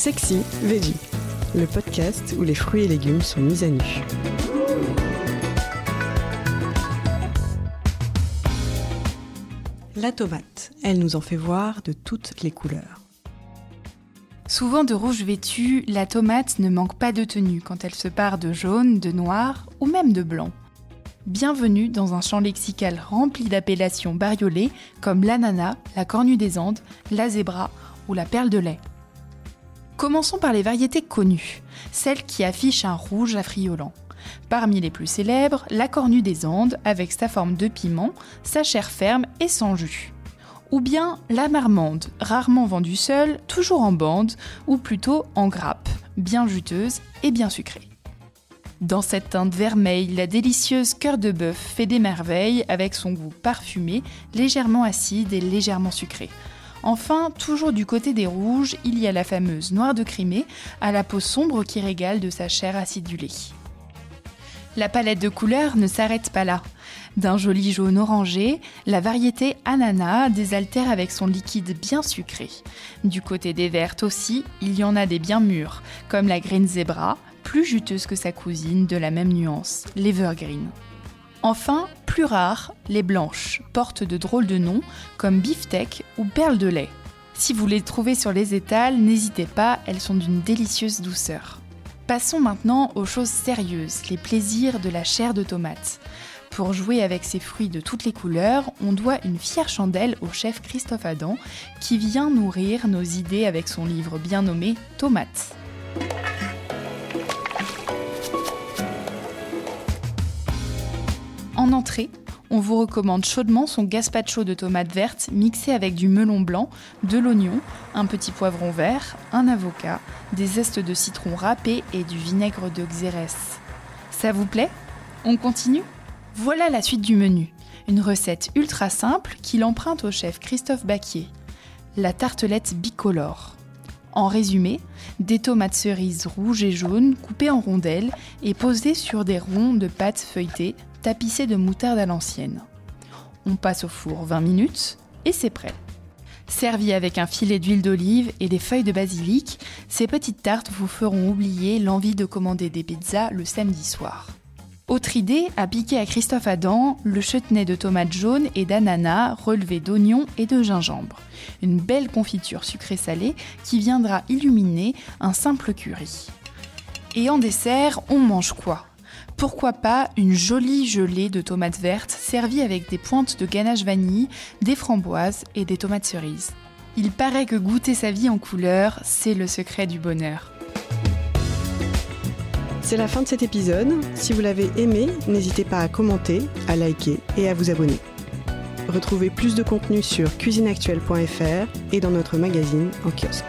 Sexy Veggie, le podcast où les fruits et légumes sont mis à nu. La tomate, elle nous en fait voir de toutes les couleurs. Souvent de rouge vêtue, la tomate ne manque pas de tenue quand elle se part de jaune, de noir ou même de blanc. Bienvenue dans un champ lexical rempli d'appellations bariolées comme l'ananas, la cornue des Andes, la zébra ou la perle de lait. Commençons par les variétés connues, celles qui affichent un rouge affriolant. Parmi les plus célèbres, la cornue des Andes avec sa forme de piment, sa chair ferme et sans jus. Ou bien la marmande, rarement vendue seule, toujours en bande, ou plutôt en grappe, bien juteuse et bien sucrée. Dans cette teinte vermeille, la délicieuse cœur de bœuf fait des merveilles avec son goût parfumé, légèrement acide et légèrement sucré. Enfin, toujours du côté des rouges, il y a la fameuse noire de Crimée, à la peau sombre qui régale de sa chair acidulée. La palette de couleurs ne s'arrête pas là. D'un joli jaune orangé, la variété ananas désaltère avec son liquide bien sucré. Du côté des vertes aussi, il y en a des bien mûres, comme la Green Zebra, plus juteuse que sa cousine de la même nuance, l'Evergreen. Enfin, plus rares, les blanches, portent de drôles de noms comme beefsteak ou perle de lait. Si vous les trouvez sur les étals, n'hésitez pas, elles sont d'une délicieuse douceur. Passons maintenant aux choses sérieuses, les plaisirs de la chair de tomate. Pour jouer avec ces fruits de toutes les couleurs, on doit une fière chandelle au chef Christophe Adam qui vient nourrir nos idées avec son livre bien nommé Tomates. En entrée, on vous recommande chaudement son gazpacho de tomates vertes mixé avec du melon blanc, de l'oignon, un petit poivron vert, un avocat, des zestes de citron râpés et du vinaigre de xérès. Ça vous plaît? On continue? Voilà la suite du menu. Une recette ultra simple qu'il emprunte au chef Christophe Baquier. La tartelette bicolore. En résumé, des tomates cerises rouges et jaunes coupées en rondelles et posées sur des ronds de pâte feuilletée tapissées de moutarde à l'ancienne. On passe au four 20 minutes et c'est prêt. Servi avec un filet d'huile d'olive et des feuilles de basilic, ces petites tartes vous feront oublier l'envie de commander des pizzas le samedi soir. Autre idée, à piquer à Christophe Adam, le chutney de tomates jaunes et d'ananas relevé d'oignons et de gingembre. Une belle confiture sucrée-salée qui viendra illuminer un simple curry. Et en dessert, on mange quoi? Pourquoi pas une jolie gelée de tomates vertes servie avec des pointes de ganache vanille, des framboises et des tomates cerises. Il paraît que goûter sa vie en couleur, c'est le secret du bonheur. C'est la fin de cet épisode. Si vous l'avez aimé, n'hésitez pas à commenter, à liker et à vous abonner. Retrouvez plus de contenu sur cuisineactuelle.fr et dans notre magazine en kiosque.